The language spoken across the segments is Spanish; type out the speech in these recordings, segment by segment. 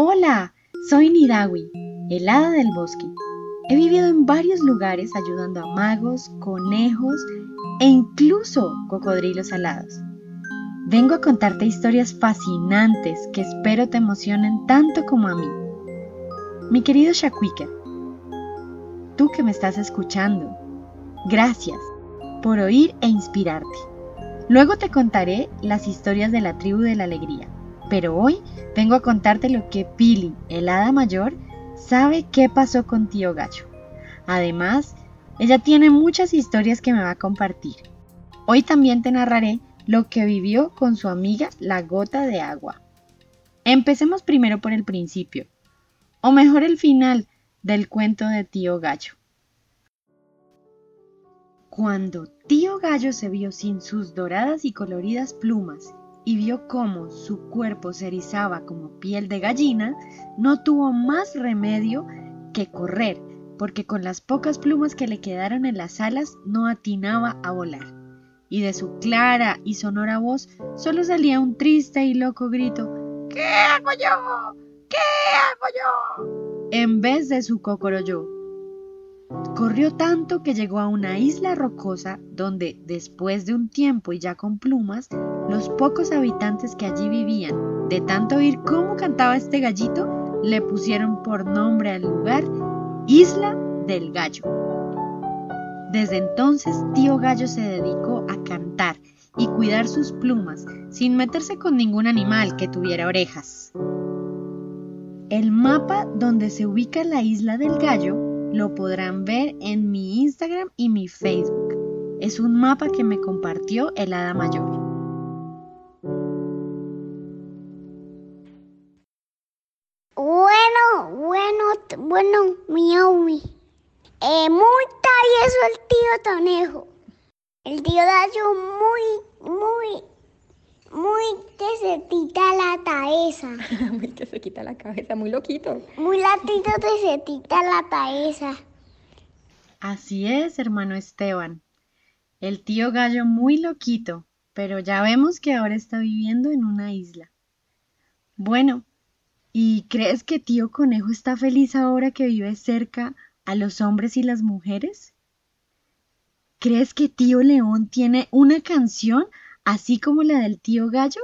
Hola, soy Nidawi, el hada del bosque. He vivido en varios lugares ayudando a magos, conejos e incluso cocodrilos alados. Vengo a contarte historias fascinantes que espero te emocionen tanto como a mí. Mi querido Shakwika, tú que me estás escuchando, gracias por oír e inspirarte. Luego te contaré las historias de la tribu de la alegría pero hoy vengo a contarte lo que Pili, el hada mayor, sabe qué pasó con tío Gallo. Además, ella tiene muchas historias que me va a compartir. Hoy también te narraré lo que vivió con su amiga la gota de agua. Empecemos primero por el principio, o mejor el final del cuento de tío Gallo. Cuando tío Gallo se vio sin sus doradas y coloridas plumas y vio cómo su cuerpo se erizaba como piel de gallina, no tuvo más remedio que correr, porque con las pocas plumas que le quedaron en las alas no atinaba a volar. Y de su clara y sonora voz solo salía un triste y loco grito ¿Qué hago yo? ¿Qué hago yo? en vez de su cocoroyo. Corrió tanto que llegó a una isla rocosa donde, después de un tiempo y ya con plumas, los pocos habitantes que allí vivían, de tanto oír cómo cantaba este gallito, le pusieron por nombre al lugar Isla del Gallo. Desde entonces, tío Gallo se dedicó a cantar y cuidar sus plumas sin meterse con ningún animal que tuviera orejas. El mapa donde se ubica la isla del Gallo lo podrán ver en mi Instagram y mi Facebook. Es un mapa que me compartió el Hada Mayor. Bueno, Miaumi. Eh, muy travieso el tío Tonejo. El tío Dayo muy, muy, muy que se quita la cabeza. muy que se quita la cabeza, muy loquito. Muy latito que se quita la cabeza. Así es, hermano Esteban. El tío Gallo muy loquito, pero ya vemos que ahora está viviendo en una isla. Bueno, ¿Y crees que tío conejo está feliz ahora que vive cerca a los hombres y las mujeres? ¿Crees que tío león tiene una canción así como la del tío gallo?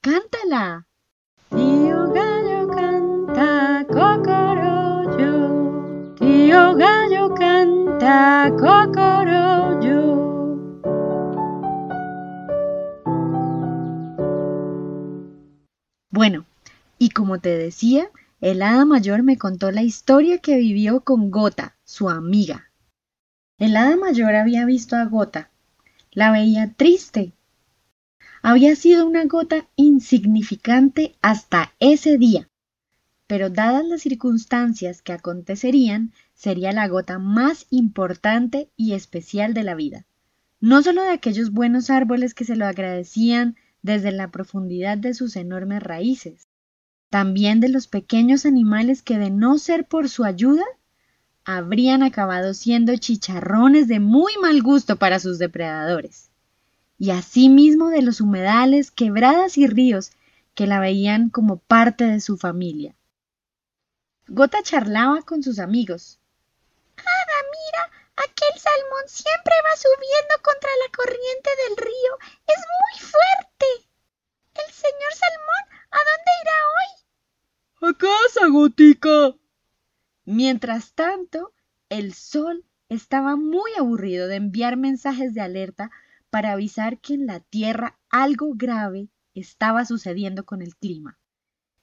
Cántala. Tío gallo canta cocorollo, tío gallo canta cocorollo. Bueno, y como te decía, el hada mayor me contó la historia que vivió con Gota, su amiga. El hada mayor había visto a Gota. La veía triste. Había sido una gota insignificante hasta ese día, pero dadas las circunstancias que acontecerían, sería la gota más importante y especial de la vida. No solo de aquellos buenos árboles que se lo agradecían desde la profundidad de sus enormes raíces, también de los pequeños animales que de no ser por su ayuda, habrían acabado siendo chicharrones de muy mal gusto para sus depredadores, y asimismo de los humedales, quebradas y ríos que la veían como parte de su familia. Gota charlaba con sus amigos. ¡Ada, mira! Aquel salmón siempre va subiendo contra la corriente del río. Es muy fuerte. El señor salmón, ¿a dónde irá hoy? ¡A casa, Gotica! Mientras tanto, el sol estaba muy aburrido de enviar mensajes de alerta para avisar que en la Tierra algo grave estaba sucediendo con el clima.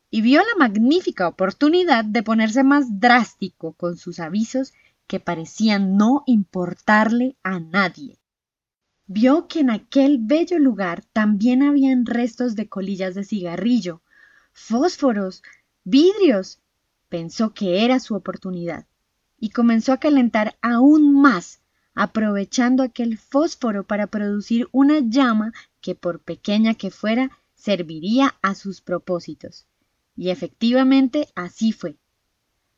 Y vio la magnífica oportunidad de ponerse más drástico con sus avisos que parecían no importarle a nadie. Vio que en aquel bello lugar también habían restos de colillas de cigarrillo, fósforos, vidrios. Pensó que era su oportunidad y comenzó a calentar aún más, aprovechando aquel fósforo para producir una llama que, por pequeña que fuera, serviría a sus propósitos. Y efectivamente así fue.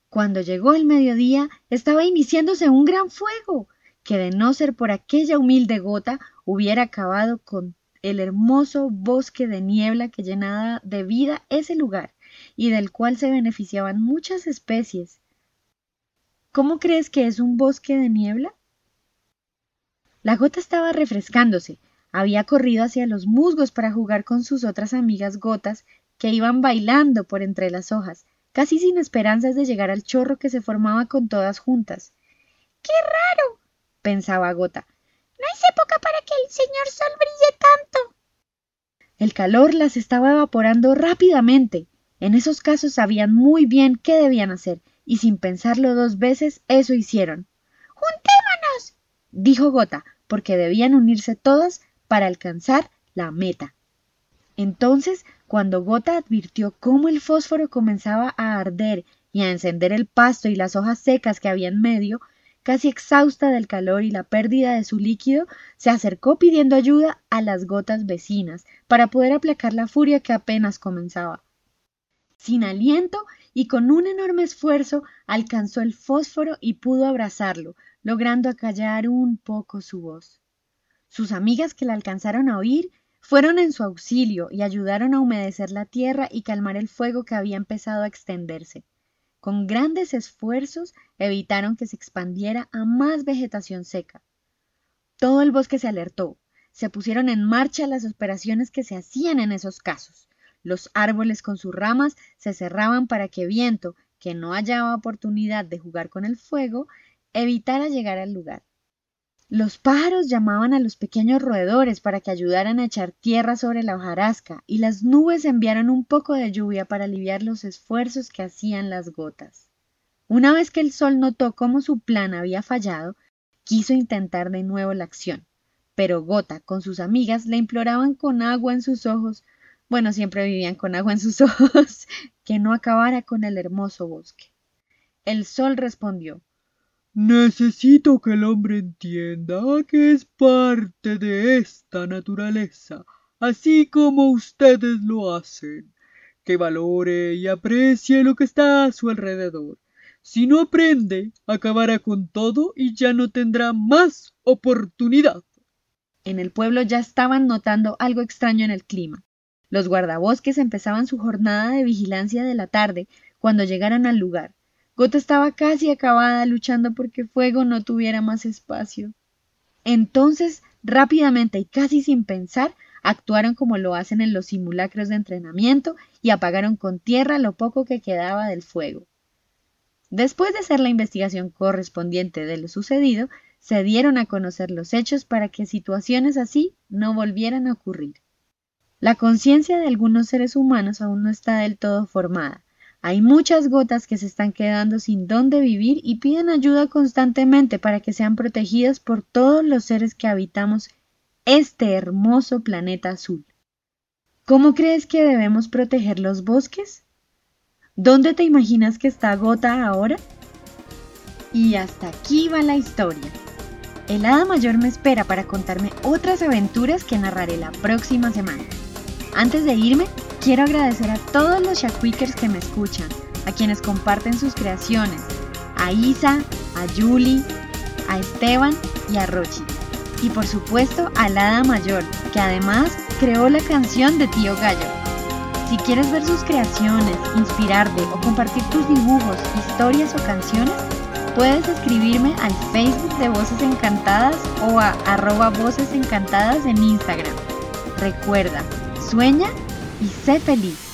Cuando llegó el mediodía estaba iniciándose un gran fuego, que de no ser por aquella humilde gota hubiera acabado con el hermoso bosque de niebla que llenaba de vida ese lugar y del cual se beneficiaban muchas especies. ¿Cómo crees que es un bosque de niebla? La gota estaba refrescándose, había corrido hacia los musgos para jugar con sus otras amigas gotas que iban bailando por entre las hojas, casi sin esperanzas de llegar al chorro que se formaba con todas juntas. ¡Qué raro! pensaba Gota. No es época para que el señor sol brille tanto. El calor las estaba evaporando rápidamente. En esos casos sabían muy bien qué debían hacer, y sin pensarlo dos veces, eso hicieron. ¡Juntémonos! dijo Gota, porque debían unirse todas para alcanzar la meta. Entonces, cuando Gota advirtió cómo el fósforo comenzaba a arder y a encender el pasto y las hojas secas que había en medio, casi exhausta del calor y la pérdida de su líquido, se acercó pidiendo ayuda a las gotas vecinas para poder aplacar la furia que apenas comenzaba. Sin aliento y con un enorme esfuerzo alcanzó el fósforo y pudo abrazarlo, logrando acallar un poco su voz. Sus amigas que la alcanzaron a oír fueron en su auxilio y ayudaron a humedecer la tierra y calmar el fuego que había empezado a extenderse. Con grandes esfuerzos evitaron que se expandiera a más vegetación seca. Todo el bosque se alertó. Se pusieron en marcha las operaciones que se hacían en esos casos. Los árboles con sus ramas se cerraban para que viento, que no hallaba oportunidad de jugar con el fuego, evitara llegar al lugar. Los pájaros llamaban a los pequeños roedores para que ayudaran a echar tierra sobre la hojarasca, y las nubes enviaron un poco de lluvia para aliviar los esfuerzos que hacían las gotas. Una vez que el sol notó cómo su plan había fallado, quiso intentar de nuevo la acción, pero Gota con sus amigas le imploraban con agua en sus ojos, bueno, siempre vivían con agua en sus ojos, que no acabara con el hermoso bosque. El sol respondió Necesito que el hombre entienda que es parte de esta naturaleza, así como ustedes lo hacen, que valore y aprecie lo que está a su alrededor. Si no aprende, acabará con todo y ya no tendrá más oportunidad. En el pueblo ya estaban notando algo extraño en el clima. Los guardabosques empezaban su jornada de vigilancia de la tarde cuando llegaron al lugar. Gota estaba casi acabada luchando porque Fuego no tuviera más espacio. Entonces, rápidamente y casi sin pensar, actuaron como lo hacen en los simulacros de entrenamiento y apagaron con tierra lo poco que quedaba del fuego. Después de hacer la investigación correspondiente de lo sucedido, se dieron a conocer los hechos para que situaciones así no volvieran a ocurrir. La conciencia de algunos seres humanos aún no está del todo formada, hay muchas gotas que se están quedando sin dónde vivir y piden ayuda constantemente para que sean protegidas por todos los seres que habitamos este hermoso planeta azul. ¿Cómo crees que debemos proteger los bosques? ¿Dónde te imaginas que está Gota ahora? Y hasta aquí va la historia. El hada mayor me espera para contarme otras aventuras que narraré la próxima semana. Antes de irme, Quiero agradecer a todos los Shakwikers que me escuchan, a quienes comparten sus creaciones, a Isa, a Julie, a Esteban y a Rochi. Y por supuesto a Lada Mayor, que además creó la canción de Tío Gallo. Si quieres ver sus creaciones, inspirarte o compartir tus dibujos, historias o canciones, puedes escribirme al Facebook de Voces Encantadas o a arroba Voces Encantadas en Instagram. Recuerda, sueña y sé feliz.